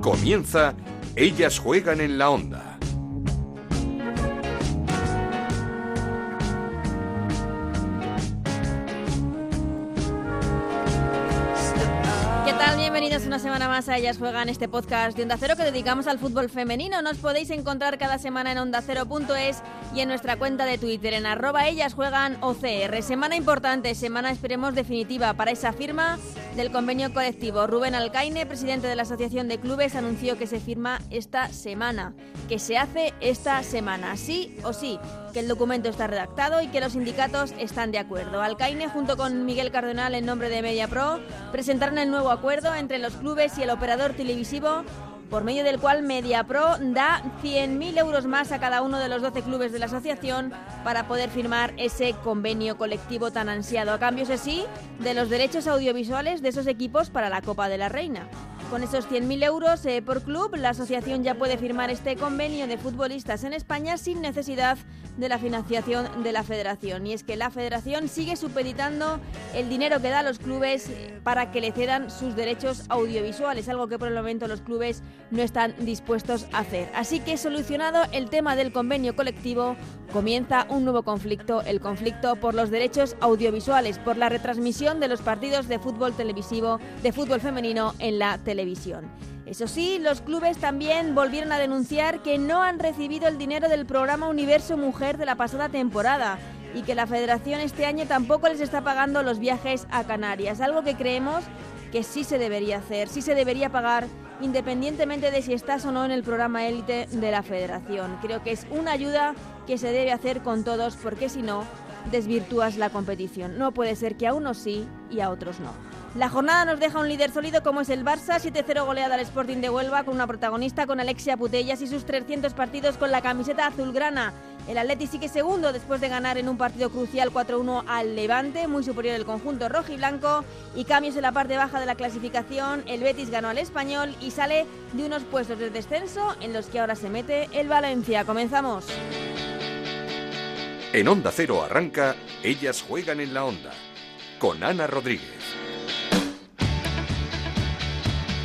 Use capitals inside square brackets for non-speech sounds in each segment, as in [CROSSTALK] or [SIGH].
Comienza Ellas juegan en la onda. Bienvenidos una semana más a Ellas Juegan, este podcast de Onda Cero que dedicamos al fútbol femenino. Nos podéis encontrar cada semana en ondacero.es y en nuestra cuenta de Twitter en arroba Ellas Juegan OCR. Semana importante, semana esperemos definitiva para esa firma del convenio colectivo. Rubén Alcaine, presidente de la Asociación de Clubes, anunció que se firma esta semana, que se hace esta semana, sí o sí, que el documento está redactado y que los sindicatos están de acuerdo. Alcaine, junto con Miguel Cardenal en nombre de MediaPro, presentaron el nuevo acuerdo entre los clubes y el operador televisivo por medio del cual MediaPro da 100.000 euros más a cada uno de los 12 clubes de la asociación para poder firmar ese convenio colectivo tan ansiado, a cambio, sí, de los derechos audiovisuales de esos equipos para la Copa de la Reina. Con esos 100.000 euros eh, por club, la asociación ya puede firmar este convenio de futbolistas en España sin necesidad de la financiación de la federación. Y es que la federación sigue supeditando el dinero que da a los clubes para que le cedan sus derechos audiovisuales, algo que por el momento los clubes no están dispuestos a hacer. Así que solucionado el tema del convenio colectivo, comienza un nuevo conflicto, el conflicto por los derechos audiovisuales, por la retransmisión de los partidos de fútbol televisivo, de fútbol femenino en la televisión Eso sí, los clubes también volvieron a denunciar que no han recibido el dinero del programa Universo Mujer de la pasada temporada y que la federación este año tampoco les está pagando los viajes a Canarias, algo que creemos que sí se debería hacer, sí se debería pagar independientemente de si estás o no en el programa élite de la federación. Creo que es una ayuda que se debe hacer con todos porque si no, desvirtúas la competición. No puede ser que a unos sí y a otros no. La jornada nos deja un líder sólido como es el Barça, 7-0 goleada al Sporting de Huelva con una protagonista con Alexia Putellas y sus 300 partidos con la camiseta azulgrana. El Atleti sigue segundo después de ganar en un partido crucial 4-1 al Levante, muy superior el conjunto rojo y blanco. Y cambios en la parte baja de la clasificación, el Betis ganó al Español y sale de unos puestos de descenso en los que ahora se mete el Valencia. Comenzamos. En Onda Cero arranca, ellas juegan en la Onda, con Ana Rodríguez.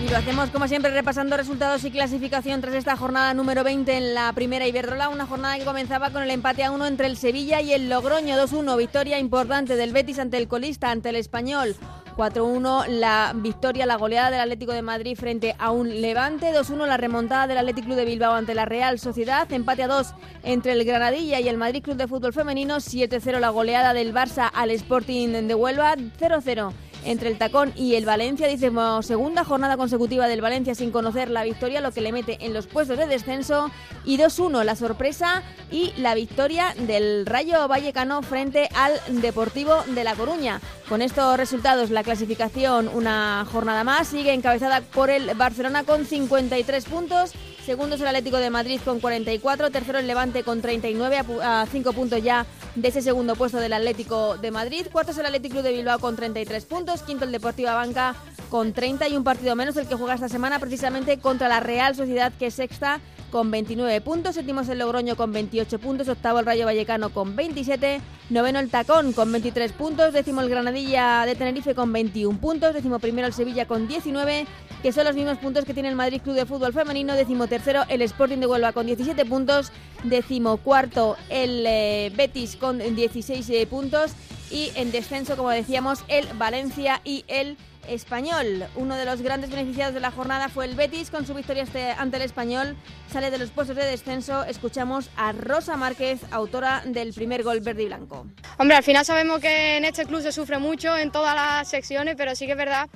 Y lo hacemos como siempre repasando resultados y clasificación tras esta jornada número 20 en la primera Iberdrola, una jornada que comenzaba con el empate a uno entre el Sevilla y el Logroño 2-1, victoria importante del Betis ante el colista, ante el Español. 4-1 la victoria, la goleada del Atlético de Madrid frente a un Levante, 2-1 la remontada del Atlético Club de Bilbao ante la Real Sociedad, empate a 2 entre el Granadilla y el Madrid Club de Fútbol Femenino, 7-0 la goleada del Barça al Sporting de Huelva, 0-0 entre el Tacón y el Valencia. Dice, segunda jornada consecutiva del Valencia sin conocer la victoria, lo que le mete en los puestos de descenso. Y 2-1 la sorpresa y la victoria del Rayo Vallecano frente al Deportivo de La Coruña. Con estos resultados, la clasificación una jornada más sigue encabezada por el Barcelona con 53 puntos. Segundo es el Atlético de Madrid con 44, tercero el Levante con 39, a 5 puntos ya de ese segundo puesto del Atlético de Madrid. Cuarto es el Atlético de Bilbao con 33 puntos, quinto el Deportiva Banca con 30 y un partido menos el que juega esta semana precisamente contra la Real Sociedad que es sexta con 29 puntos, séptimo es el Logroño con 28 puntos, octavo el Rayo Vallecano con 27, noveno el Tacón con 23 puntos, décimo el Granadilla de Tenerife con 21 puntos, décimo primero el Sevilla con 19, que son los mismos puntos que tiene el Madrid Club de Fútbol Femenino, décimo tercero el Sporting de Huelva con 17 puntos, décimo cuarto el eh, Betis con 16 eh, puntos y en descenso, como decíamos, el Valencia y el español. Uno de los grandes beneficiados de la jornada fue el Betis con su victoria este, ante el español. Sale de los puestos de descenso. Escuchamos a Rosa Márquez, autora del primer gol verde y blanco. Hombre, al final sabemos que en este club se sufre mucho en todas las secciones, pero sí que es verdad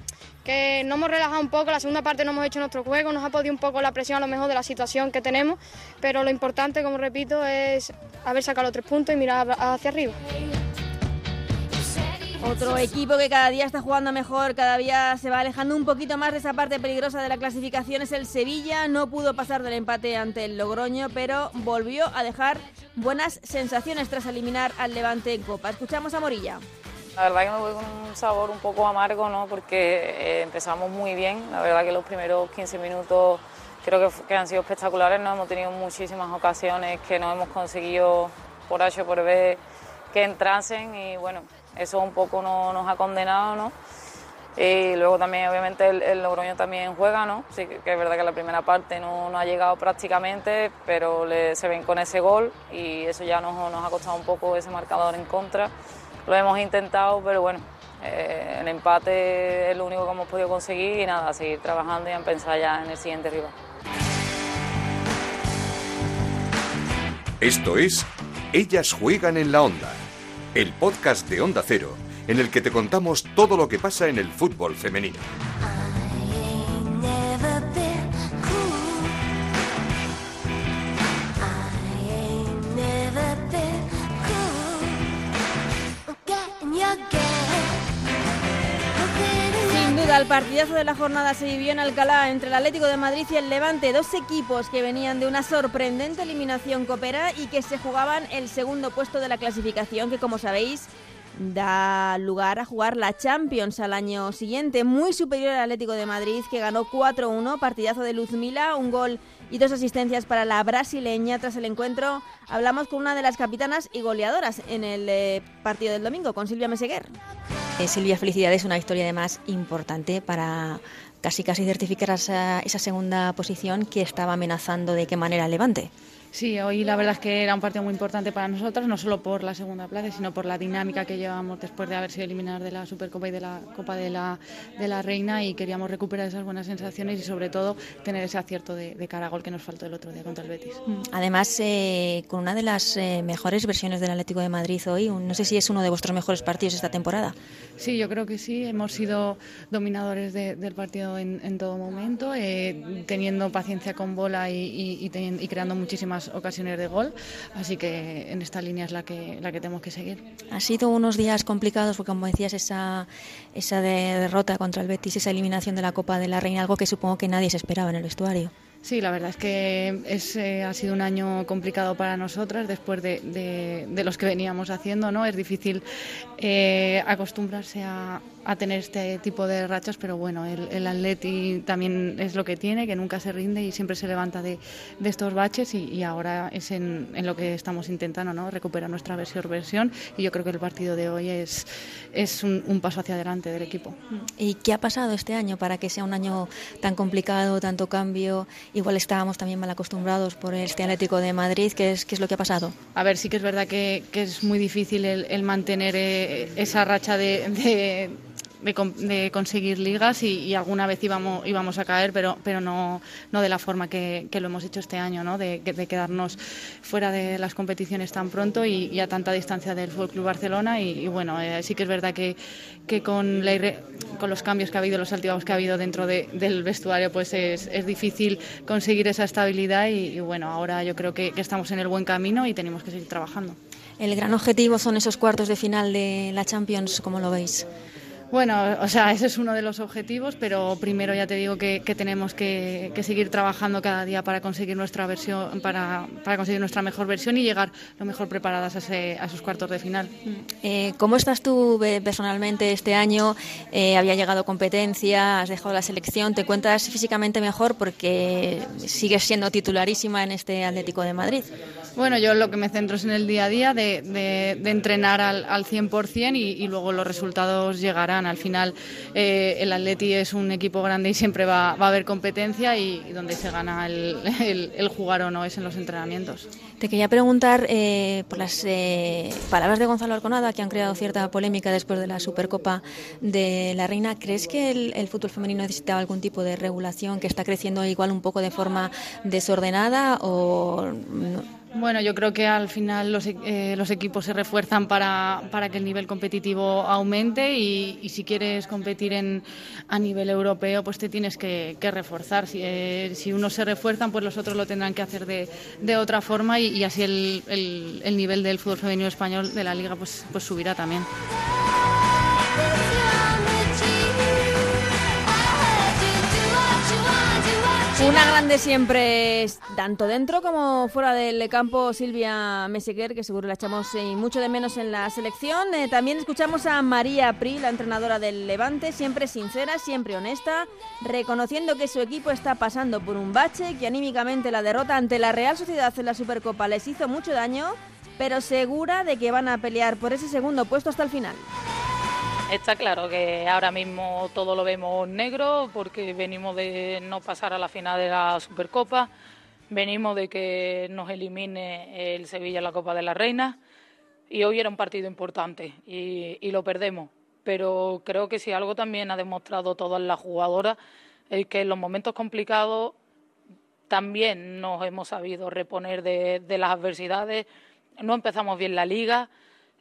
que nos hemos relajado un poco, la segunda parte no hemos hecho nuestro juego, nos ha podido un poco la presión a lo mejor de la situación que tenemos, pero lo importante, como repito, es haber sacado los tres puntos y mirar hacia arriba. Otro equipo que cada día está jugando mejor, cada día se va alejando un poquito más de esa parte peligrosa de la clasificación es el Sevilla. No pudo pasar del empate ante el Logroño, pero volvió a dejar buenas sensaciones tras eliminar al Levante en Copa. Escuchamos a Morilla. La verdad que me voy con un sabor un poco amargo, ¿no? Porque eh, empezamos muy bien. La verdad que los primeros 15 minutos creo que, han sido espectaculares. ¿no? Hemos tenido muchísimas ocasiones que no hemos conseguido por H por B que entrasen y bueno, eso un poco nos ha condenado, ¿no? Y luego también, obviamente, el, Logroño también juega, ¿no? Sí que, es verdad que la primera parte no, ha llegado prácticamente, pero se ven con ese gol y eso ya nos, nos ha costado un poco ese marcador en contra. Lo hemos intentado, pero bueno, eh, el empate es lo único que hemos podido conseguir y nada, seguir trabajando y a pensar ya en el siguiente rival. Esto es Ellas juegan en la onda, el podcast de Onda Cero, en el que te contamos todo lo que pasa en el fútbol femenino. Partidazo de la jornada se vivió en Alcalá entre el Atlético de Madrid y el Levante, dos equipos que venían de una sorprendente eliminación copera y que se jugaban el segundo puesto de la clasificación, que como sabéis da lugar a jugar la Champions al año siguiente, muy superior al Atlético de Madrid, que ganó 4-1, partidazo de Luzmila, un gol y dos asistencias para la brasileña. Tras el encuentro hablamos con una de las capitanas y goleadoras en el eh, partido del domingo, con Silvia Meseguer. Eh, Silvia, felicidades, una victoria además importante para casi casi certificar esa, esa segunda posición que estaba amenazando de qué manera Levante. Sí, hoy la verdad es que era un partido muy importante para nosotros, no solo por la segunda plaza, sino por la dinámica que llevamos después de haber sido eliminados de la Supercopa y de la Copa de la, de la Reina y queríamos recuperar esas buenas sensaciones y sobre todo tener ese acierto de, de cara a gol que nos faltó el otro día contra el Betis. Mm. Además, eh, con una de las eh, mejores versiones del Atlético de Madrid hoy, no sé si es uno de vuestros mejores partidos esta temporada. Sí, yo creo que sí, hemos sido dominadores del partido en, en, todo momento, eh, teniendo paciencia con bola y, y creando muchísimas ocasiones de gol, así que en esta línea es la que, la que tenemos que seguir. Ha sido unos días complicados porque, como decías, esa, esa derrota contra el Betis, esa eliminación de la Copa de la Reina, algo que supongo que nadie se esperaba en el vestuario. Sí, la verdad es que es, eh, ha sido un año complicado para nosotras después de, de, los que veníamos haciendo. ¿no? Es difícil eh, acostumbrarse a, a, tener este tipo de rachas, pero bueno, el, el, Atleti también es lo que tiene, que nunca se rinde y siempre se levanta de, de estos baches y, y ahora es en, en, lo que estamos intentando, ¿no? recuperar nuestra versión, versión y yo creo que el partido de hoy es, es un, un paso hacia adelante del equipo. ¿Y qué ha pasado este año para que sea un año tan complicado, tanto cambio? igual estábamos también mal acostumbrados por este Atlético de Madrid. ¿Qué es, qué es lo que ha pasado? A ver, sí que es verdad que, que es muy difícil el, el mantener eh, esa racha de, de de, conseguir ligas y, alguna vez íbamos, íbamos a caer, pero, pero no, no de la forma que, lo hemos hecho este año, ¿no? de, de, quedarnos fuera de las competiciones tan pronto y, a tanta distancia del Fútbol Club Barcelona. Y, bueno, eh, sí que es verdad que, que con, la, con los cambios que ha habido, los altibajos que ha habido dentro del vestuario, pues es, es, difícil conseguir esa estabilidad y, bueno, ahora yo creo que, que estamos en el buen camino y tenemos que seguir trabajando. El gran objetivo son esos cuartos de final de la Champions, ¿cómo lo veis? Bueno, o sea, ese es uno de los objetivos, pero primero ya te digo que, tenemos que, seguir trabajando cada día para conseguir nuestra versión, para, para, conseguir nuestra mejor versión y llegar lo mejor preparadas a, ese, a esos cuartos de final. Eh, ¿Cómo estás tú personalmente este año? Eh, había llegado competencia, has dejado la selección, ¿te cuentas físicamente mejor porque sigues siendo titularísima en este Atlético de Madrid? Bueno, yo lo que me centro es en el día a día de, de, entrenar al, al 100% y, y luego los resultados llegarán. Al final eh, el Atleti es un equipo grande y siempre va, a haber competencia y, donde se gana el, el, jugar o no es en los entrenamientos. Te quería preguntar eh, por las eh, palabras de Gonzalo Arconada que han creado cierta polémica después de la Supercopa de la Reina. ¿Crees que el, el fútbol femenino necesitaba algún tipo de regulación que está creciendo igual un poco de forma desordenada o no? Bueno, yo creo que al final los, eh, los equipos se refuerzan para, para, que el nivel competitivo aumente y, si quieres competir en, a nivel europeo, pues te tienes que, que reforzar. Si, eh, si, unos se refuerzan, pues los otros lo tendrán que hacer de, de otra forma y, y así el, el, el, nivel del fútbol femenino español de la liga pues, pues subirá también. Una grande siempre, tanto dentro como fuera del campo, Silvia Meseguer, que seguro la echamos eh, mucho de menos en la selección. Eh, también escuchamos a María Pri, la entrenadora del Levante, siempre sincera, siempre honesta, reconociendo que su equipo está pasando por un bache, que anímicamente la derrota ante la Real Sociedad en la Supercopa les hizo mucho daño, pero segura de que van a pelear por ese segundo puesto hasta el final. Está claro que ahora mismo todo lo vemos negro porque venimos de no pasar a la final de la Supercopa, venimos de que nos elimine el Sevilla en la Copa de la Reina y hoy era un partido importante y, lo perdemos. Pero creo que si algo también ha demostrado todas las jugadoras es que en los momentos complicados también nos hemos sabido reponer de, las adversidades. No empezamos bien la liga.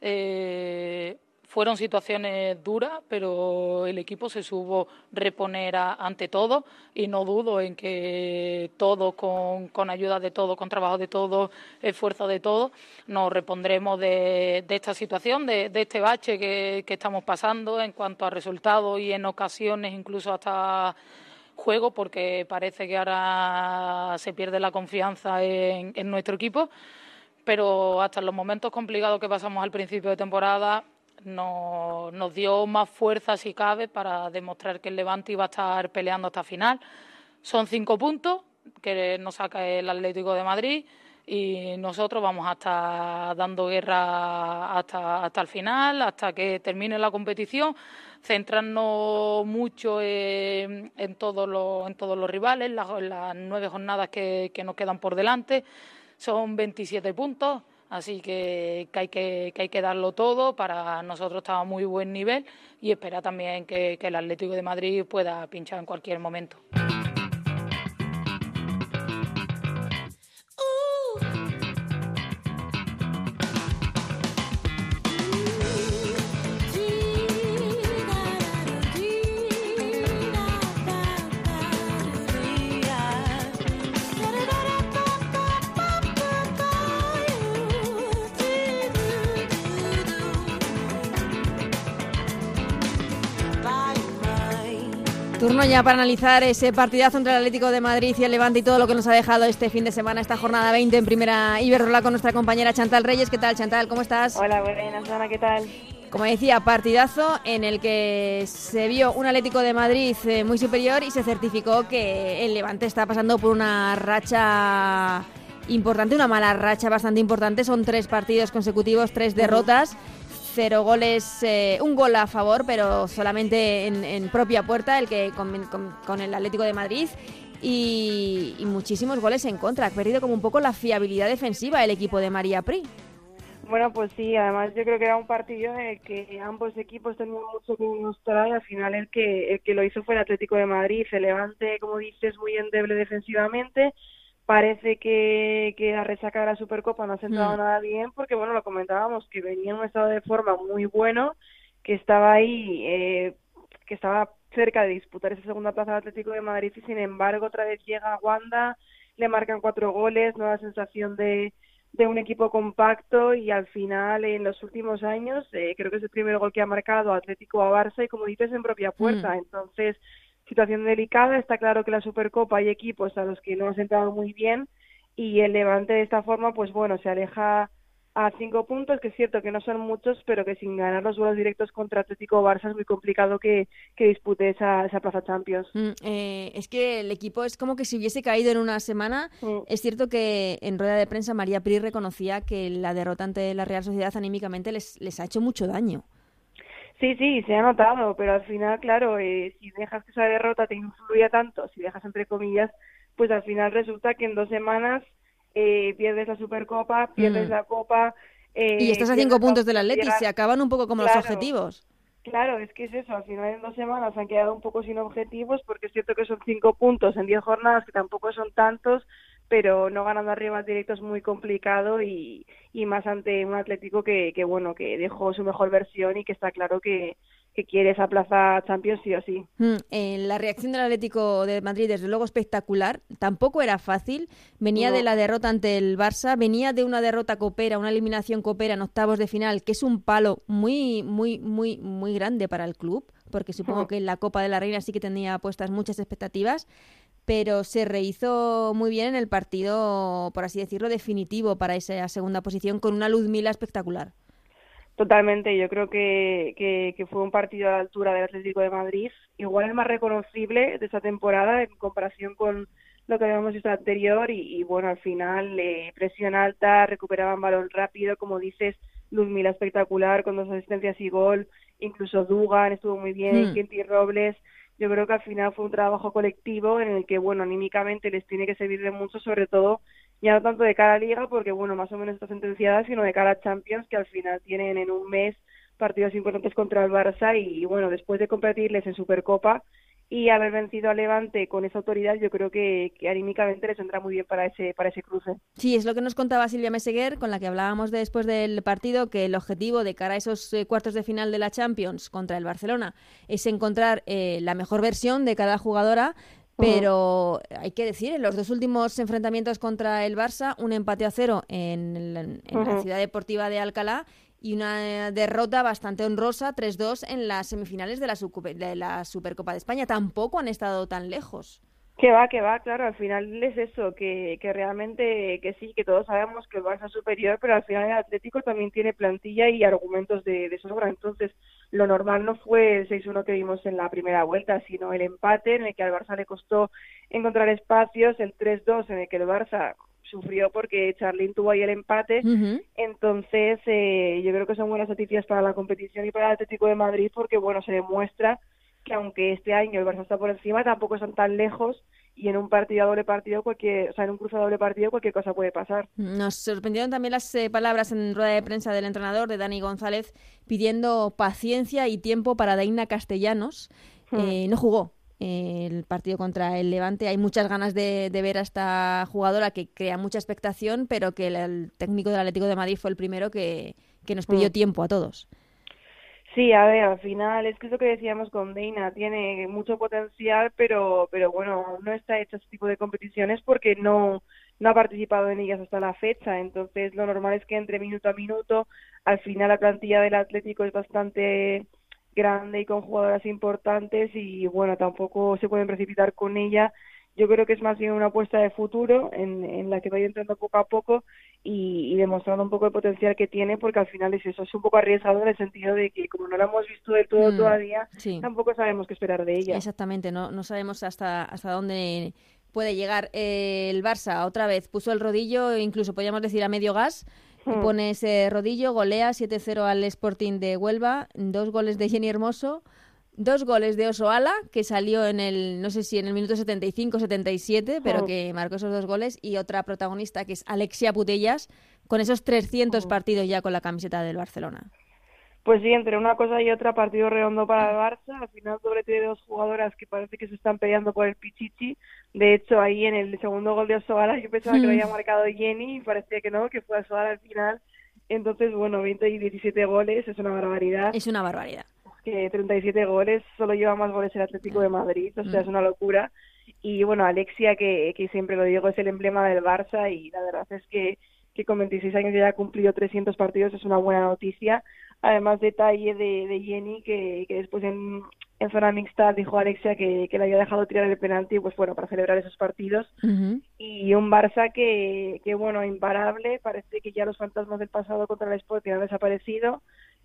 Eh, fueron situaciones duras, pero el equipo se supo reponer ante todo y no dudo en que todos, con, ayuda de todos, con trabajo de todos, esfuerzo de todos, nos repondremos de, esta situación, de, este bache que, estamos pasando en cuanto a resultados y en ocasiones incluso hasta juego, porque parece que ahora se pierde la confianza en nuestro equipo. Pero hasta los momentos complicados que pasamos al principio de temporada nos, nos dio más fuerza, si cabe, para demostrar que el Levante iba a estar peleando hasta final. Son cinco puntos que nos saca el Atlético de Madrid y nosotros vamos a estar dando guerra hasta, hasta el final, hasta que termine la competición, centrarnos mucho en, todos, los, en todos los rivales, las, las nueve jornadas que, que nos quedan por delante. Son 27 puntos, Así que, hay que, hay que darlo todo. Para nosotros está a muy buen nivel y espera también que el Atlético de Madrid pueda pinchar en cualquier momento. Turno ya para analizar ese partidazo entre el Atlético de Madrid y el Levante y todo lo que nos ha dejado este fin de semana, esta jornada 20 en primera Iberrola con nuestra compañera Chantal Reyes. ¿Qué tal, Chantal? ¿Cómo estás? Hola, buenas, Ana, ¿qué tal? Como decía, partidazo en el que se vio un Atlético de Madrid eh, muy superior y se certificó que el Levante está pasando por una racha importante, una mala racha bastante importante. Son tres partidos consecutivos, tres derrotas cero goles, eh, un gol a favor, pero solamente en, propia puerta, el que con, el Atlético de Madrid. Y, muchísimos goles en contra. Ha perdido como un poco la fiabilidad defensiva el equipo de María Pri. Bueno, pues sí, además yo creo que era un partido en el que ambos equipos tenían mucho que mostrar y al final el que, el que lo hizo fue el Atlético de Madrid. Se levante, como dices, muy endeble defensivamente parece que, que la resaca de la Supercopa no ha sentado mm. nada bien porque, bueno, lo comentábamos, que venía en un estado de forma muy bueno, que estaba ahí, eh, que estaba cerca de disputar esa segunda plaza del Atlético de Madrid y, sin embargo, otra vez llega Wanda, le marcan cuatro goles, nueva sensación de, de un equipo compacto y al final en los últimos años eh, creo que es el primer gol que ha marcado Atlético a Barça y como dices en propia puerta. Mm. Entonces situación delicada. Está claro que la Supercopa hay equipos a los que no han sentado muy bien y el Levante de esta forma, pues bueno, se aleja a cinco puntos, que es cierto que no son muchos, pero que sin ganar los duelos directos contra Atlético Barça es muy complicado que, que dispute esa, esa plaza Champions. Mm, eh, es que el equipo es como que si hubiese caído en una semana. Mm. Es cierto que en rueda de prensa María Pri reconocía que la derrota ante la Real Sociedad anímicamente les, les ha hecho mucho daño. Sí, sí, se ha notado, pero al final, claro, eh, si dejas que esa derrota te influya tanto, si dejas entre comillas, pues al final resulta que en dos semanas eh, pierdes la Supercopa, pierdes mm. la Copa. Eh, y estás a cinco puntos del Atleti, se acaban un poco como los objetivos. Claro, es que es eso, al final en dos semanas han quedado un poco sin objetivos, porque es cierto que son cinco puntos en diez jornadas, que tampoco son tantos, pero no ganando arriba directo es muy complicado y, y más ante un Atlético que, que, bueno, que dejó su mejor versión y que está claro que, que quiere esa plaza Champions sí o sí. Mm, eh, la reacción del Atlético de Madrid, desde luego espectacular, tampoco era fácil. Venía de la derrota ante el Barça, venía de una derrota copera, una eliminación copera en octavos de final, que es un palo muy, muy, muy, muy grande para el club, porque supongo que en la Copa de la Reina sí que tenía puestas muchas expectativas pero se rehizo muy bien en el partido, por así decirlo, definitivo para esa segunda posición con una luz mila espectacular. Totalmente, yo creo que, que, fue un partido a la altura del Atlético de Madrid, igual el más reconocible de esta temporada en comparación con lo que habíamos visto anterior y, bueno, al final eh, presión alta, recuperaban balón rápido, como dices, Luz Mila espectacular con dos asistencias y gol incluso Dugan estuvo muy bien. Kenty Robles. Yo creo que al final fue un trabajo colectivo en el que, bueno, anímicamente les tiene que servir de mucho, sobre todo, ya no tanto de cara a Liga, porque, bueno, más o menos está sentenciada, sino de cara a Champions, que al final tienen en un mes partidos importantes contra el Barça y, bueno, después de competirles en Supercopa y haber vencido a Levante con esa autoridad, yo creo que, que anímicamente les vendrá muy bien para ese, para ese cruce. Sí, es lo que nos contaba Silvia Meseguer, con la que hablábamos después del partido, que el objetivo de cara a esos eh, cuartos de final de la Champions contra el Barcelona es encontrar eh, la mejor versión de cada jugadora. Pero hay que decir, en los dos últimos enfrentamientos contra el Barça, un empate a cero en, el- en la ciudad deportiva de Alcalá y una derrota bastante honrosa, 3-2, en las semifinales de la, de la Supercopa de España. Tampoco han estado tan lejos. Que va, que va, claro, al final es eso, que, que realmente, que sí, que todos sabemos que el Barça es superior, pero al final el Atlético también tiene plantilla y argumentos de, de sobra, entonces lo normal no fue el 6-1 que vimos en la primera vuelta, sino el empate en el que al Barça le costó encontrar espacios, el 3-2 en el que el Barça sufrió porque Charlín tuvo ahí el empate, entonces eh, yo creo que son buenas noticias para la competición y para el Atlético de Madrid porque, bueno, se demuestra que aunque este año el Barça está por encima, tampoco están tan lejos y en un partido a doble partido, cualquier, o sea, en un cruce a doble partido cualquier cosa puede pasar. Nos sorprendieron también las eh, palabras en rueda de prensa del entrenador, de Dani González, pidiendo paciencia y tiempo para Daina Castellanos. Eh, no jugó el partido contra el Levante. Hay muchas ganas de, de ver a esta jugadora que crea mucha expectación, pero que el, el técnico del Atlético de Madrid fue el primero que, que nos pidió Mm. tiempo a todos. Sí, a ver, al final es que es lo que decíamos con Deina, tiene mucho potencial, pero, pero bueno, no está hecha ese tipo de competiciones porque no, no ha participado en ellas hasta la fecha. Entonces, lo normal es que entre minuto a minuto, al final la plantilla del Atlético es bastante grande y con jugadoras importantes y bueno, tampoco se pueden precipitar con ella. Yo creo que es más bien una apuesta de futuro en, en la que va a ir entrando poco a poco y, y demostrando un poco el potencial que tiene, porque al final es eso, es un poco arriesgado en el sentido de que como no la hemos visto del todo Mm, todavía, sí. tampoco sabemos qué esperar de ella. Exactamente, no, no sabemos hasta, hasta dónde puede llegar. Eh, el Barça otra vez puso el rodillo, incluso podríamos decir a medio gas, y Hmm. pone ese rodillo, golea 7-0 al Sporting de Huelva, dos goles de Jenny Hermoso, dos goles de Osoala, que salió en el, no sé si en el minuto 75-77, pero que marcó esos dos goles, y otra protagonista que es Alexia Putellas, con esos 300 Hmm. partidos ya con la camiseta del Barcelona. Pues sí, entre una cosa y otra, partido redondo para el Barça. Al final, doblete de dos jugadoras que parece que se están peleando por el Pichichi. De hecho, ahí en el segundo gol de Osoala, yo pensaba que lo había marcado Jenny y parecía que no, que fue Osoala al final. Entonces, bueno, 20 y 17 goles, es una barbaridad. Es una barbaridad. que 37 goles, solo lleva más goles el Atlético de Madrid, o sea, Mm. es una locura. Y bueno, Alexia, que, que siempre lo digo, es el emblema del Barça y la verdad es que, que con 26 años ya ha cumplido 300 partidos, es una buena noticia. Además, detalle de, de Jenny, que, que después en, en zona mixta dijo a Alexia que, que le había dejado tirar el penalti, pues bueno, para celebrar esos partidos. Y un Barça que, que bueno, imparable, parece que ya los fantasmas del pasado contra el Sporting han desaparecido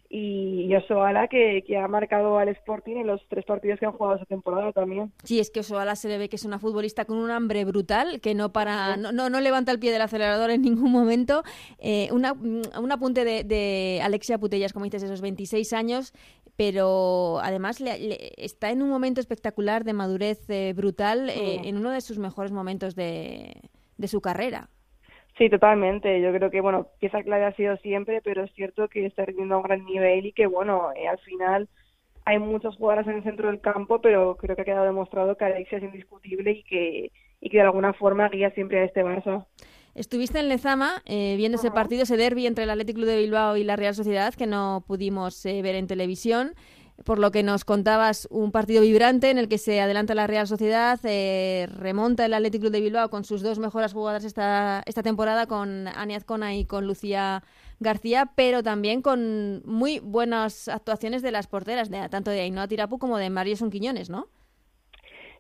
y Osoala que, que ha marcado al Sporting en los tres partidos que han jugado esa temporada también. Sí, es que Osoala se le ve que es una futbolista con un hambre brutal, que no para, no, no, no levanta el pie del acelerador en ningún momento. Eh, una, un apunte de, de Alexia Putellas, como dices, esos 26 años, pero además le- le- está en un momento espectacular de madurez eh, brutal, eh, Sí. en uno de sus mejores momentos de, de su carrera. Sí, totalmente. Yo creo que, bueno, pieza clave ha sido siempre, pero es cierto que está rindiendo a un gran nivel y que, bueno, eh, al final hay muchas jugadoras en el centro del campo, pero creo que ha quedado demostrado que Alexia es indiscutible y que, y que de alguna forma guía siempre a este Barça. Estuviste en Lezama eh, viendo ese partido, ese derby entre el Athletic Club de Bilbao y la Real Sociedad, que no pudimos eh, ver en televisión. Por lo que nos contabas, un partido vibrante en el que se adelanta la Real Sociedad, eh, remonta el Athletic Club de Bilbao con sus dos mejores jugadoras esta, esta temporada, con Ania Azcona y con Lucía García, pero también con muy buenas actuaciones de las porteras, de, tanto de Ainhoa Tirapu como de Mario Quiñones, ¿no?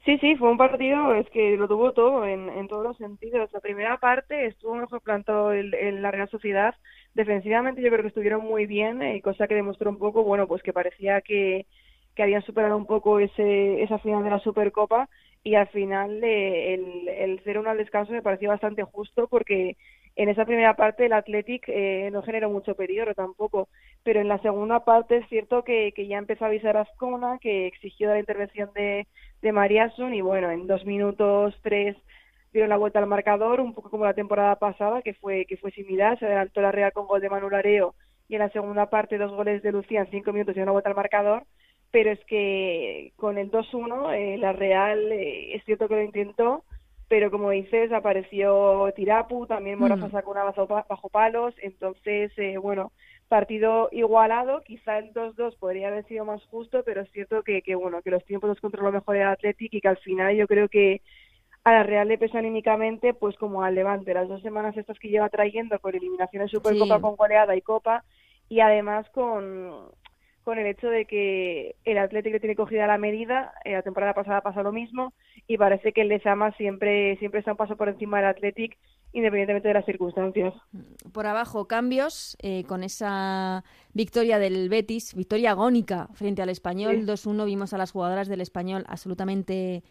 Sí, sí, fue un partido, es que lo tuvo todo en, en todos los sentidos. La primera parte estuvo mejor plantado el- la Real Sociedad. Defensivamente yo creo que estuvieron muy bien, eh, cosa que demostró un poco, bueno, pues que parecía que, que habían superado un poco ese, esa final de la Supercopa y al final eh, el, el 0-1 al descanso me pareció bastante justo porque en esa primera parte el Athletic eh, no generó mucho peligro tampoco, pero en la segunda parte es cierto que, que ya empezó a avisar a Ascona, que exigió la intervención de, de Mariasun y bueno, en dos minutos, tres dieron la vuelta al marcador, un poco como la temporada pasada, que fue, que fue similar, se adelantó la Real con gol de Manuel Areo y en la segunda parte dos goles de Lucía en cinco minutos y una vuelta al marcador, pero es que con el 2-1 eh, la Real eh, es cierto que lo intentó, pero como dices, apareció Tirapu, también Moraza mm. sacó una bajo, bajo palos, entonces, eh, bueno, partido igualado, quizá el 2-2 podría haber sido más justo, pero es cierto que, que bueno, que los tiempos los controló mejor el Athletic y que al final yo creo que a la Real le pesa anímicamente, pues como al Levante, las dos semanas estas que lleva trayendo con eliminaciones Supercopa con goleada y Copa, y además con, con el hecho de que el Atlético tiene cogida la medida, eh, la temporada pasada pasa lo mismo, y parece que el Lezama siempre, siempre está un paso por encima del Athletic, independientemente de las circunstancias. Por abajo, cambios, eh, con esa victoria del Betis, victoria agónica frente al Español, 2-1, vimos a las jugadoras del Español absolutamente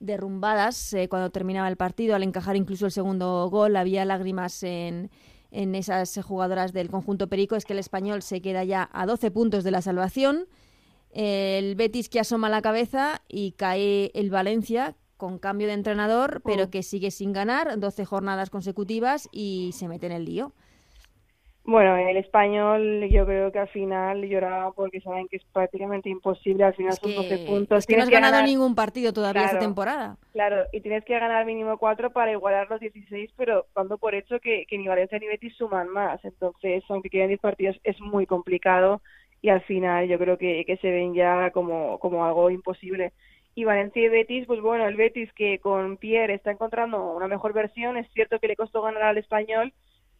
derrumbadas eh, cuando terminaba el partido, al encajar incluso el segundo gol, había lágrimas en, en esas jugadoras del conjunto Perico, es que el español se queda ya a 12 puntos de la salvación, el Betis que asoma la cabeza y cae el Valencia con cambio de entrenador, pero oh. que sigue sin ganar, 12 jornadas consecutivas y se mete en el lío. Bueno, el español yo creo que al final lloraba porque saben que es prácticamente imposible, al final son 12 puntos. Es que no has ganado ningún partido todavía esta temporada. Claro, y tienes que ganar mínimo 4 para igualar los 16, pero dando por hecho que, que ni Valencia ni Betis suman más. Entonces, aunque queden 10 partidos, es muy complicado y al final yo creo que, que se ven ya como, como algo imposible. Y Valencia y Betis, pues bueno, el Betis que con Pierre está encontrando una mejor versión, es cierto que le costó ganar al español,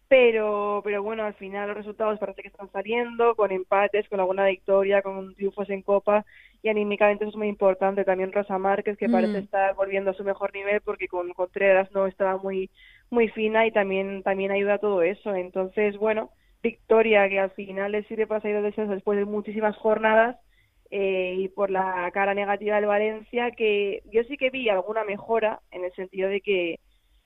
pero pero bueno al final los resultados parece que están saliendo con empates con alguna victoria con triunfos en copa y anímicamente eso es muy importante también Rosa Márquez que parece mm. estar volviendo a su mejor nivel porque con Contreras no estaba muy muy fina y también también ayuda a todo eso entonces bueno victoria que al final le sirve para salir de descenso después de muchísimas jornadas eh, y por la cara negativa del Valencia que yo sí que vi alguna mejora en el sentido de que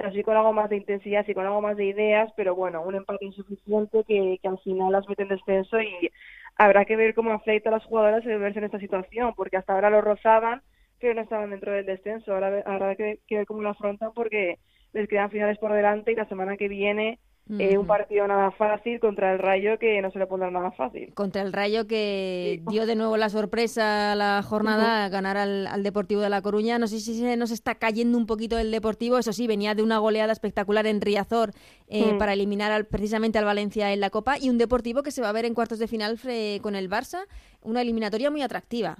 así con algo más de intensidad, y con algo más de ideas, pero bueno, un empate insuficiente que, que al final las mete en descenso y habrá que ver cómo afecta a las jugadoras el verse en esta situación, porque hasta ahora lo rozaban, pero no estaban dentro del descenso. Ahora habrá que, que ver cómo lo afrontan porque les quedan finales por delante y la semana que viene eh, un partido nada fácil contra el Rayo que no se le pondrá nada fácil. Contra el Rayo que dio de nuevo la sorpresa a la jornada, ganar al, Deportivo de La Coruña. No sé si se nos está cayendo un poquito el Deportivo. Eso sí, venía de una goleada espectacular en Riazor eh, para eliminar precisamente al Valencia en la Copa y un Deportivo que se va a ver en cuartos de final con el Barça. Una eliminatoria muy atractiva.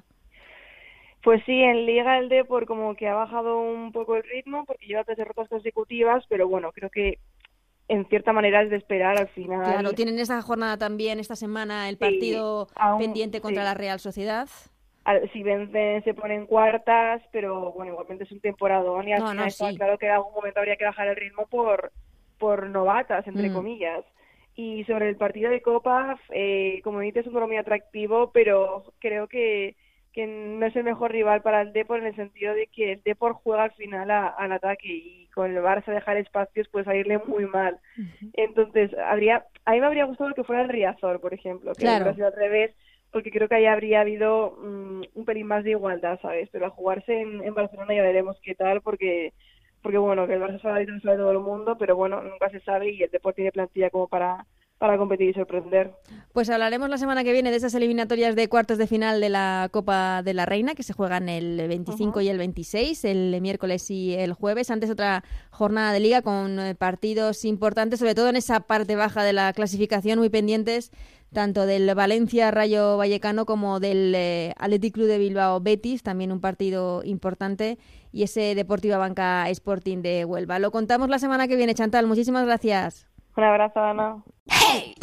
Pues sí, en Liga el Depor como que ha bajado un poco el ritmo porque lleva tres derrotas consecutivas, pero bueno, creo que en cierta manera es de esperar al final. Claro, tienen esta jornada también, esta semana, el partido pendiente contra la Real Sociedad. Si vencen se ponen cuartas, pero bueno, igualmente es un temporadón y al final está claro que en algún momento habría que bajar el ritmo por, por novatas, entre mm. comillas. Y sobre el partido de Copa, eh, como dices, es un muy atractivo, pero creo que que no es el mejor rival para el Depor en el sentido de que el Depor juega al final al ataque y con el Barça dejar espacios puede salirle muy mal. Entonces, habría a mí me habría gustado que fuera el Riazor, por ejemplo, que claro. sido al revés, porque creo que ahí habría habido mm, un pelín más de igualdad, ¿sabes? Pero a jugarse en, en Barcelona ya veremos qué tal, porque porque bueno, que el Barça sabe todo el mundo, pero bueno, nunca se sabe y el Depor tiene plantilla como para para competir y sorprender. Pues hablaremos la semana que viene de esas eliminatorias de cuartos de final de la Copa de la Reina que se juegan el 25 y el 26, el miércoles y el jueves. Antes otra jornada de liga con eh, partidos importantes, sobre todo en esa parte baja de la clasificación, muy pendientes tanto del Valencia Rayo Vallecano como del eh, Athletic Club de Bilbao Betis, también un partido importante, y ese Deportiva Banca Sporting de Huelva. Lo contamos la semana que viene, Chantal. Muchísimas gracias. Un abrazo, Ana. Hey!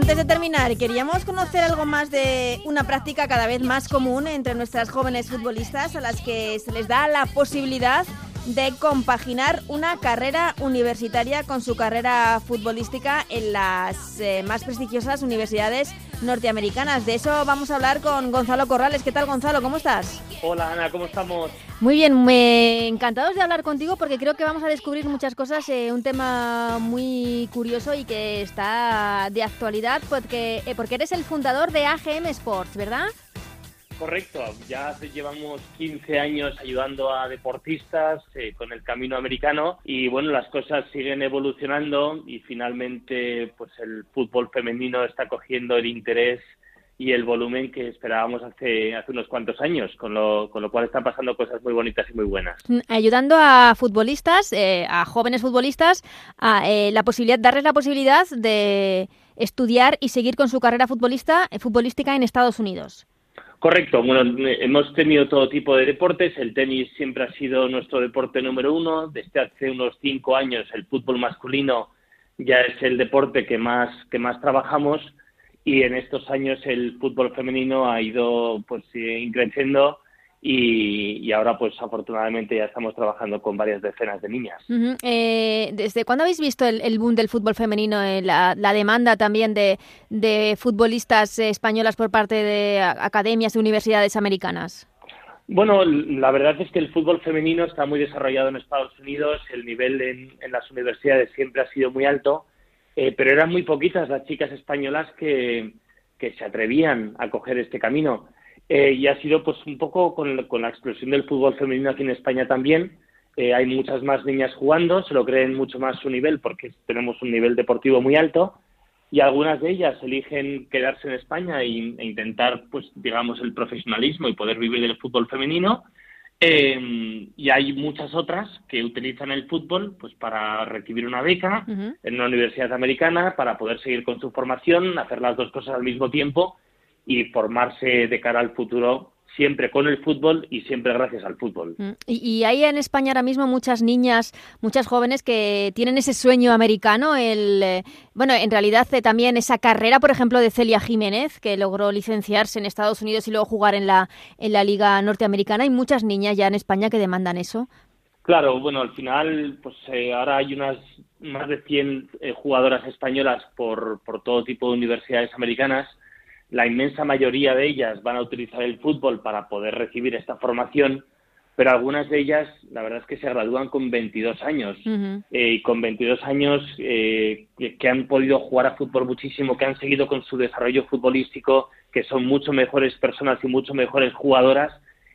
Antes de terminar, queríamos conocer algo más de una práctica cada vez más común entre nuestras jóvenes futbolistas a las que se les da la posibilidad de compaginar una carrera universitaria con su carrera futbolística en las eh, más prestigiosas universidades norteamericanas. De eso vamos a hablar con Gonzalo Corrales. ¿Qué tal, Gonzalo? ¿Cómo estás? Hola, Ana, ¿cómo estamos? Muy bien, me... encantados de hablar contigo porque creo que vamos a descubrir muchas cosas, eh, un tema muy curioso y que está de actualidad porque, eh, porque eres el fundador de AGM Sports, ¿verdad? Correcto, ya llevamos 15 años ayudando a deportistas eh, con el camino americano y bueno, las cosas siguen evolucionando y finalmente pues el fútbol femenino está cogiendo el interés y el volumen que esperábamos hace, hace unos cuantos años, con lo, con lo cual están pasando cosas muy bonitas y muy buenas. Ayudando a futbolistas, eh, a jóvenes futbolistas, a eh, la posibilidad, darles la posibilidad de estudiar y seguir con su carrera futbolista, futbolística en Estados Unidos. Correcto, bueno, hemos tenido todo tipo de deportes, el tenis siempre ha sido nuestro deporte número uno, desde hace unos cinco años el fútbol masculino ya es el deporte que más, que más trabajamos. Y en estos años el fútbol femenino ha ido pues creciendo y, ahora pues afortunadamente ya estamos trabajando con varias decenas de niñas. Eh, ¿Desde cuándo habéis visto el, boom del fútbol femenino, eh, la, demanda también de, futbolistas españolas por parte de academias y universidades americanas? Bueno, la verdad es que el fútbol femenino está muy desarrollado en Estados Unidos, el nivel en, las universidades siempre ha sido muy alto, eh, pero eran muy poquitas las chicas españolas que, que se atrevían a coger este camino. Eh, y ha sido pues un poco con, la explosión del fútbol femenino aquí en España también. Eh, hay muchas más niñas jugando, se lo creen mucho más su nivel porque tenemos un nivel deportivo muy alto y algunas de ellas eligen quedarse en España e, intentar, pues digamos, el profesionalismo y poder vivir del fútbol femenino. Eh, y hay muchas otras que utilizan el fútbol pues para recibir una beca en una universidad americana, para poder seguir con su formación, hacer las dos cosas al mismo tiempo y formarse de cara al futuro siempre con el fútbol y siempre gracias al fútbol. Mm. Y, hay en España ahora mismo muchas niñas, muchas jóvenes que tienen ese sueño americano, el eh, bueno, en realidad eh, también esa carrera, por ejemplo, de Celia Jiménez, que logró licenciarse en Estados Unidos y luego jugar en la en la liga norteamericana. Hay muchas niñas ya en España que demandan eso. Claro, bueno, al final, pues eh, ahora hay unas más de 100 jugadoras españolas por, por todo tipo de universidades americanas la inmensa mayoría de ellas van a utilizar el fútbol para poder recibir esta formación, pero algunas de ellas, la verdad es que se gradúan con 22 años. Eh, y con 22 años eh, que, han podido jugar a fútbol muchísimo, que han seguido con su desarrollo futbolístico, que son mucho mejores personas y mucho mejores jugadoras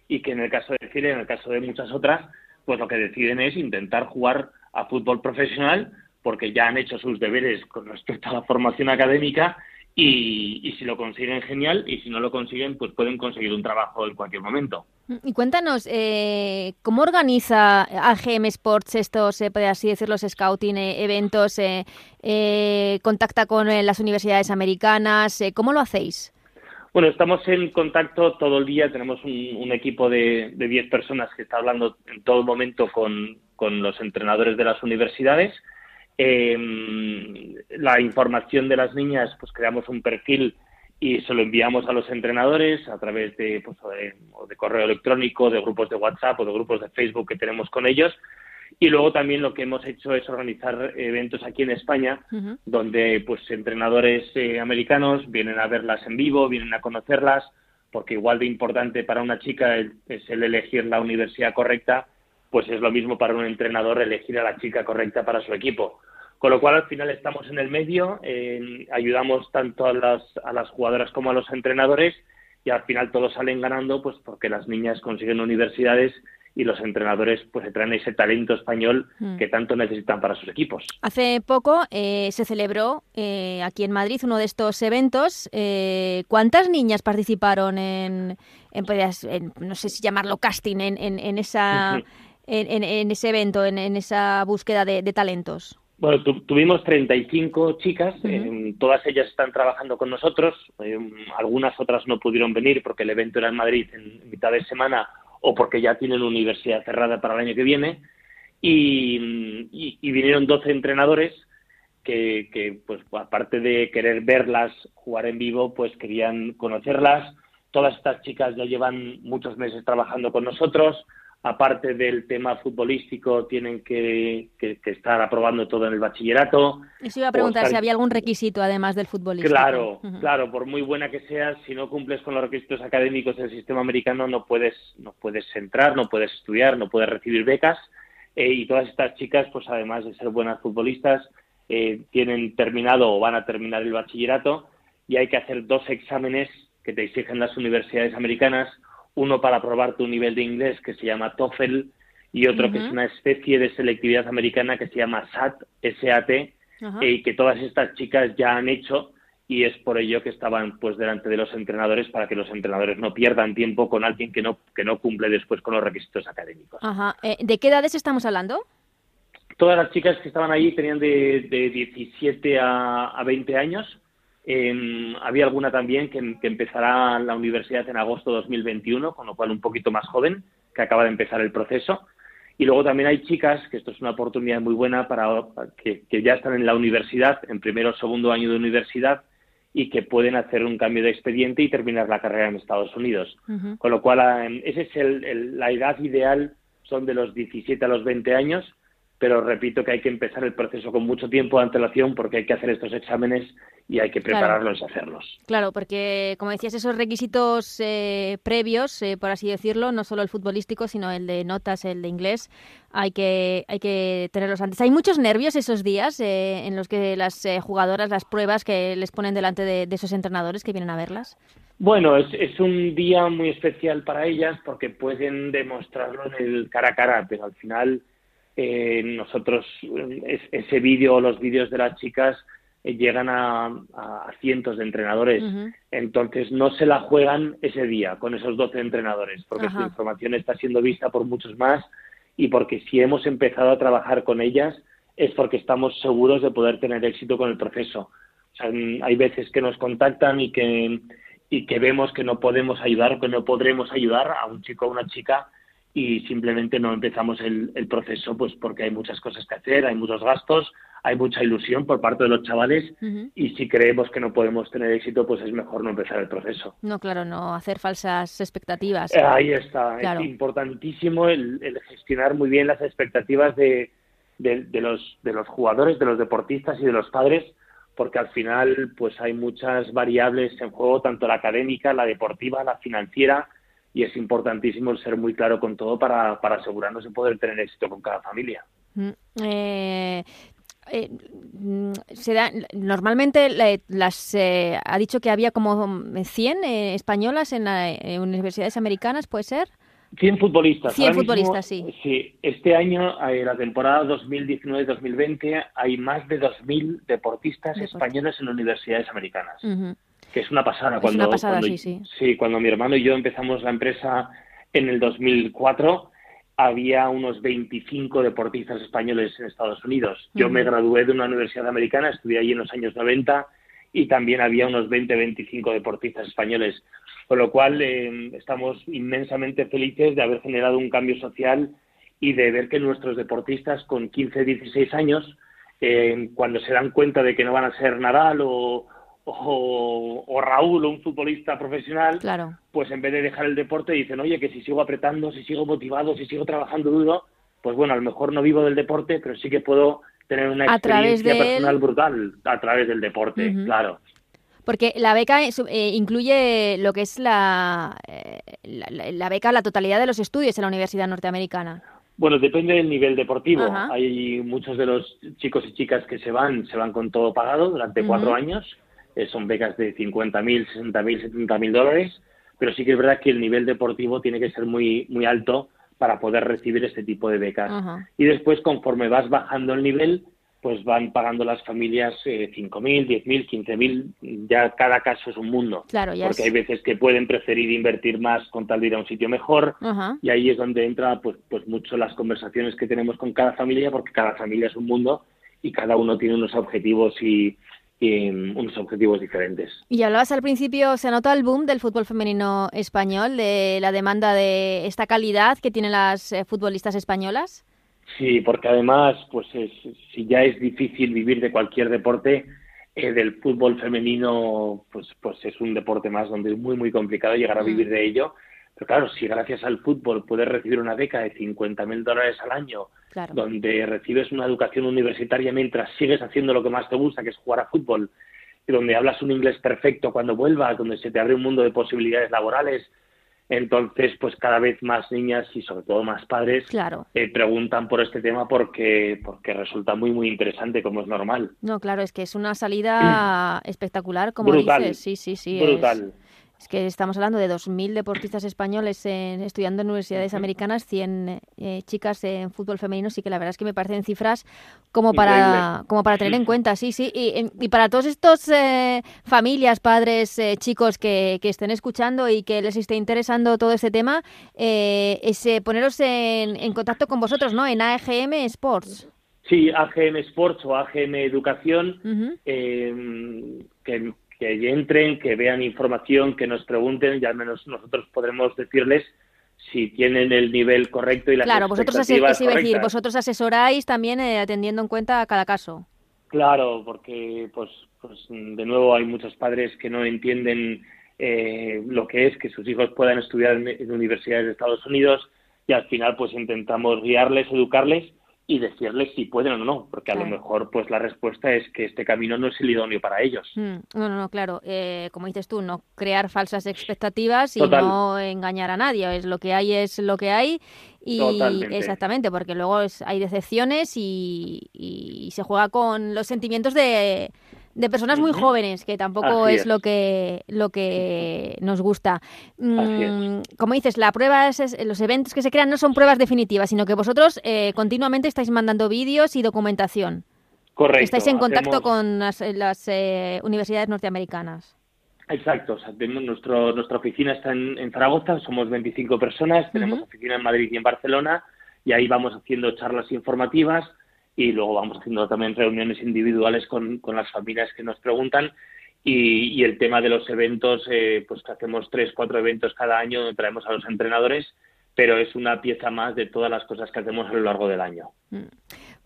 y que en el caso de Chile, en el caso de muchas otras, pues lo que deciden es intentar jugar a fútbol profesional porque ya han hecho sus deberes con respecto a la formación académica y, si lo consiguen, genial, y si no lo consiguen, pues pueden conseguir un trabajo en cualquier momento. Y cuéntanos, eh, ¿cómo organiza AGM Sports estos, eh, así decir, los scouting, eh, eventos? Eh, ¿Contacta con las universidades americanas? ¿Cómo lo hacéis? Bueno, estamos en contacto todo el día. Tenemos un, equipo de 10 personas que está hablando en todo momento con, con los entrenadores de las universidades eh, la información de las niñas, pues creamos un perfil y se lo enviamos a los entrenadores a través de, pues, de, correo electrónico, de grupos de WhatsApp o de grupos de Facebook que tenemos con ellos. Y luego también lo que hemos hecho es organizar eventos aquí en España, donde pues entrenadores eh, americanos vienen a verlas en vivo, vienen a conocerlas, porque igual de importante para una chica es el elegir la universidad correcta pues es lo mismo para un entrenador elegir a la chica correcta para su equipo. Con lo cual, al final estamos en el medio, ayudamos tanto a las, a las jugadoras como a los entrenadores y al final todos salen ganando pues porque las niñas consiguen universidades y los entrenadores pues traen ese talento español hmm. que tanto necesitan para sus equipos. Hace poco eh, se celebró eh, aquí en Madrid uno de estos eventos. Eh, ¿Cuántas niñas participaron en, no sé si llamarlo casting, en, en esa... en, ese evento, en, esa búsqueda de, talentos? Bueno, tuvimos 35 chicas, eh, todas ellas están trabajando con nosotros, eh, algunas otras no pudieron venir porque el evento era en Madrid en mitad de semana o porque ya tienen universidad cerrada para el año que viene, y, vinieron 12 entrenadores que, que, pues aparte de querer verlas jugar en vivo, pues querían conocerlas. Todas estas chicas ya llevan muchos meses trabajando con nosotros. Aparte del tema futbolístico, tienen que, que, estar aprobando todo en el bachillerato. Eso iba a preguntar si había algún requisito además del futbolístico. Claro, claro, por muy buena que seas, si no cumples con los requisitos académicos del sistema americano, no puedes, no puedes entrar, no puedes estudiar, no puedes recibir becas. Eh, y todas estas chicas, pues además de ser buenas futbolistas, eh, tienen terminado o van a terminar el bachillerato y hay que hacer dos exámenes que te exigen las universidades americanas, uno para probar tu nivel de inglés que se llama TOEFL y otro que es una especie de selectividad americana que se llama SAT, SAT, y que todas estas chicas ya han hecho y es por ello que estaban pues delante de los entrenadores para que los entrenadores no pierdan tiempo con alguien que no que no cumple después con los requisitos académicos. Ajá. Eh, ¿De qué edades estamos hablando? Todas las chicas que estaban allí tenían de, de 17 a, a 20 años eh, había alguna también que, empezará la universidad en agosto de 2021, con lo cual un poquito más joven, que acaba de empezar el proceso. Y luego también hay chicas, que esto es una oportunidad muy buena para, que, ya están en la universidad, en primero o segundo año de universidad, y que pueden hacer un cambio de expediente y terminar la carrera en Estados Unidos. Con lo cual, eh, esa es el, la edad ideal, son de los 17 a los 20 años, pero repito que hay que empezar el proceso con mucho tiempo de antelación porque hay que hacer estos exámenes y hay que prepararlos y hacerlos. Claro, porque como decías, esos requisitos eh, previos, eh, por así decirlo, no solo el futbolístico, sino el de notas, el de inglés, hay que, hay que tenerlos antes. Hay muchos nervios esos días eh, en los que las jugadoras, las pruebas que les ponen delante de, esos entrenadores que vienen a verlas. Bueno, es, es, un día muy especial para ellas porque pueden demostrarlo en el cara a cara, pero al final nosotros ese vídeo o los vídeos de las chicas eh, llegan a, cientos de entrenadores. Entonces no se la juegan ese día con esos 12 entrenadores, porque su información está siendo vista por muchos más y porque si hemos empezado a trabajar con ellas es porque estamos seguros de poder tener éxito con el proceso. O sea, hay veces que nos contactan y que, y que vemos que no podemos ayudar, que no podremos ayudar a un chico o una chica y simplemente no empezamos el, el proceso pues porque hay muchas cosas que hacer, hay muchos gastos, hay mucha ilusión por parte de los chavales y si creemos que no podemos tener éxito, pues es mejor no empezar el proceso. No, claro, no hacer falsas expectativas. Eh, ahí está, es importantísimo el, gestionar muy bien las expectativas de, de, los, de los jugadores, de los deportistas y de los padres, porque al final pues hay muchas variables en juego, tanto la académica, la deportiva, la financiera, y es importantísimo el ser muy claro con todo para, para asegurarnos de poder tener éxito con cada familia. Eh, eh, mm, se da, normalmente las eh, ha dicho que había como 100 eh, españolas en, universidades americanas, ¿puede ser? 100 futbolistas. 100 futbolistas, sí. Sí, este año, en la temporada 2019-2020, hay más de 2.000 deportistas españoles en universidades americanas. Que es una pasada. cuando, una pasada, sí, sí. Sí, cuando mi hermano y yo empezamos la empresa en el 2004 había unos 25 deportistas españoles en Estados Unidos. Yo me gradué de una universidad americana, estudié allí en los años 90 y también había unos 20, 25 deportistas españoles. Con lo cual eh, estamos inmensamente felices de haber generado un cambio social y de ver que nuestros deportistas con 15, 16 años, eh, cuando se dan cuenta de que no van a ser Nadal o, o, Raúl o un futbolista profesional, claro. pues en vez de dejar el deporte dicen, oye, que si sigo apretando, si sigo motivado, si sigo trabajando duro, pues bueno, a lo mejor no vivo del deporte, pero sí que puedo tener una experiencia personal brutal a través del deporte, claro. Porque la beca eh, incluye lo que es la, eh, la, la, beca, la totalidad de los estudios en la Universidad Norteamericana. Bueno, depende del nivel deportivo. Hay muchos de los chicos y chicas que se van, se van con todo pagado durante cuatro años eh, son becas de 50.000, 60.000, 70.000 dólares, pero sí que es verdad que el nivel deportivo tiene que ser muy, muy alto para poder recibir este tipo de becas. Y después, conforme vas bajando el nivel, pues van pagando las familias eh, 5.000, 10.000, 15.000, ya cada caso es un mundo. Claro, porque hay veces que pueden preferir invertir más con tal de ir a un sitio mejor y ahí es donde entra pues, pues mucho las conversaciones que tenemos con cada familia porque cada familia es un mundo y cada uno tiene unos objetivos y, unos objetivos diferentes. Y hablabas al principio, ¿se nota el boom del fútbol femenino español, de la demanda de esta calidad que tienen las eh, futbolistas españolas? Sí, porque además, pues si ya es difícil vivir de cualquier deporte, eh, del fútbol femenino, pues, pues es un deporte más donde es muy, muy complicado llegar a vivir de ello. Pero claro, si gracias al fútbol puedes recibir una beca de 50.000 mil dólares al año, donde recibes una educación universitaria mientras sigues haciendo lo que más te gusta, que es jugar a fútbol, y donde hablas un inglés perfecto cuando vuelvas, donde se te abre un mundo de posibilidades laborales, entonces, pues cada vez más niñas y sobre todo más padres eh, preguntan por este tema porque, porque resulta muy, muy interesante, como es normal. No, claro, es que es una salida [CLEARS THROAT] espectacular, como dices. Sí, sí, sí. Brutal. Es que estamos hablando de 2.000 deportistas españoles estudiando en universidades americanas, 100 eh, chicas en fútbol femenino, sí que la verdad es que me parecen cifras como para, como para tener en cuenta, sí, sí. Y, para todos estos eh, familias, padres, eh, chicos que, que, estén escuchando y que les esté interesando todo este tema, es poneros en, en, contacto con vosotros, ¿no? En AGM Sports. Sí, AGM Sports o AGM Educación, que que entren, que vean información, que nos pregunten y al menos nosotros podremos decirles si tienen el nivel correcto y las Claro, vosotros, decir, vosotros asesoráis también eh, atendiendo en cuenta a cada caso. Claro, porque pues, pues de nuevo hay muchos padres que no entienden eh, lo que es que sus hijos puedan estudiar en universidades de Estados Unidos y al final pues intentamos guiarles, educarles y decirles si pueden o no, porque a lo mejor pues la respuesta es que este camino no es el idóneo para ellos. Mm, no, no, no, claro, eh, como dices tú, no crear falsas expectativas y no engañar a nadie, es lo que hay es lo que hay y exactamente, porque luego hay decepciones y, y se juega con los sentimientos de de personas muy jóvenes, que tampoco es, lo que lo que nos gusta. Mm, como dices, la prueba los eventos que se crean no son pruebas definitivas, sino que vosotros eh, continuamente estáis mandando vídeos y documentación. Correcto. Estáis en contacto con las, eh, universidades norteamericanas. Exacto, nuestro, nuestra oficina está en, Zaragoza, somos 25 personas, tenemos oficina en Madrid y en Barcelona, y ahí vamos haciendo charlas informativas, y luego vamos haciendo también reuniones individuales con, con las familias que nos preguntan y, y el tema de los eventos, eh, pues que hacemos tres, cuatro eventos cada año donde traemos a los entrenadores, pero es una pieza más de todas las cosas que hacemos a lo largo del año. Mm.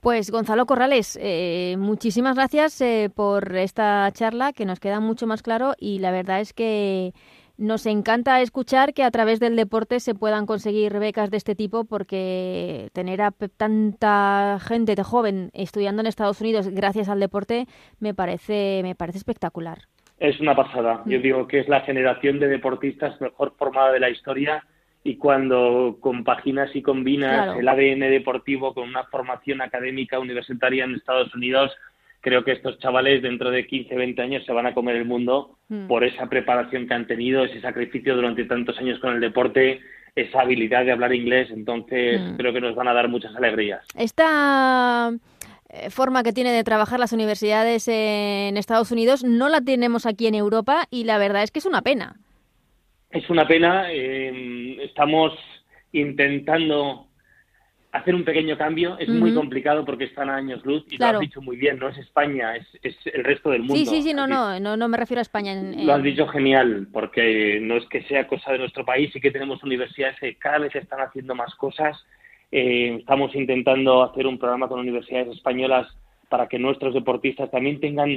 Pues Gonzalo Corrales, eh, muchísimas gracias eh, por esta charla que nos queda mucho más claro y la verdad es que nos encanta escuchar que a través del deporte se puedan conseguir becas de este tipo porque tener a tanta gente de joven estudiando en Estados Unidos gracias al deporte me parece, me parece espectacular. Es una pasada. Yo mm. digo que es la generación de deportistas mejor formada de la historia y cuando compaginas y combinas el ADN deportivo con una formación académica universitaria en Estados Unidos, creo que estos chavales dentro de 15, 20 años se van a comer el mundo mm. por esa preparación que han tenido, ese sacrificio durante tantos años con el deporte, esa habilidad de hablar inglés, entonces mm. creo que nos van a dar muchas alegrías. Esta eh, forma que tiene de trabajar las universidades en Estados Unidos no la tenemos aquí en Europa y la verdad es que es una pena. Es una pena, eh, estamos intentando hacer un pequeño cambio es muy complicado porque están a años luz y lo has dicho muy bien, no es España, es, el resto del mundo. Sí, sí, sí, no, no, no, me refiero a España. Lo has dicho genial, porque no es que sea cosa de nuestro país, sí que tenemos universidades que cada vez están haciendo más cosas. Eh, estamos intentando hacer un programa con universidades españolas para que nuestros deportistas también tengan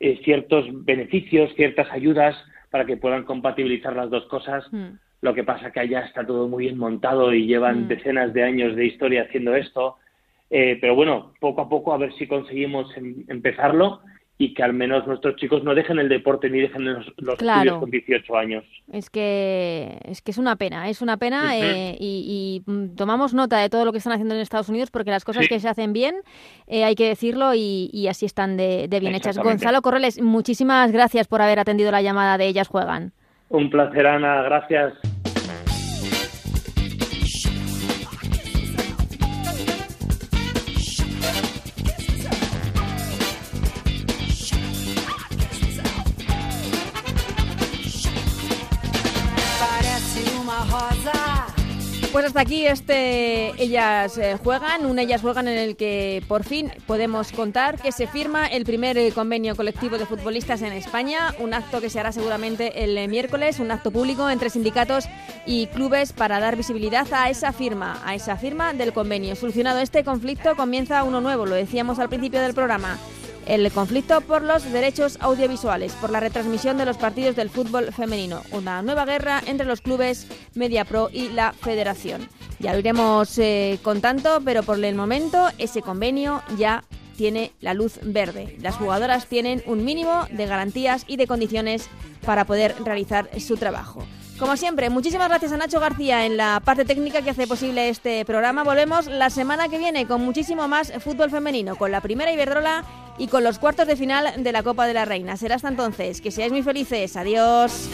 eh, ciertos beneficios, ciertas ayudas para que puedan compatibilizar las dos cosas. Mm. Lo que pasa que allá está todo muy bien montado y llevan mm. decenas de años de historia haciendo esto. Eh, pero bueno, poco a poco a ver si conseguimos em, empezarlo y que al menos nuestros chicos no dejen el deporte ni dejen los, estudios con 18 años. Es que es que es una pena, es una pena eh, y, mm, tomamos nota de todo lo que están haciendo en Estados Unidos porque las cosas que se hacen bien eh, hay que decirlo y, así están de, de bien hechas. Gonzalo Correles, muchísimas gracias por haber atendido la llamada de Ellas Juegan. Un placer, Ana, gracias. Pues hasta aquí este Ellas eh, Juegan, un Ellas Juegan en el que por fin podemos contar que se firma el primer eh, convenio colectivo de futbolistas en España, un acto que se hará seguramente el eh, miércoles, un acto público entre sindicatos y clubes para dar visibilidad a esa firma, a esa firma del convenio. Solucionado este conflicto comienza uno nuevo, lo decíamos al principio del programa el conflicto por los derechos audiovisuales, por la retransmisión de los partidos del fútbol femenino, una nueva guerra entre los clubes MediaPro y la Federación. Ya lo iremos eh, contando, pero por el momento ese convenio ya tiene la luz verde. Las jugadoras tienen un mínimo de garantías y de condiciones para poder realizar su trabajo. Como siempre, muchísimas gracias a Nacho García en la parte técnica que hace posible este programa. Volvemos la semana que viene con muchísimo más fútbol femenino, con la primera Iberdrola y con los cuartos de final de la Copa de la Reina. Será hasta entonces. Que seáis muy felices. Adiós.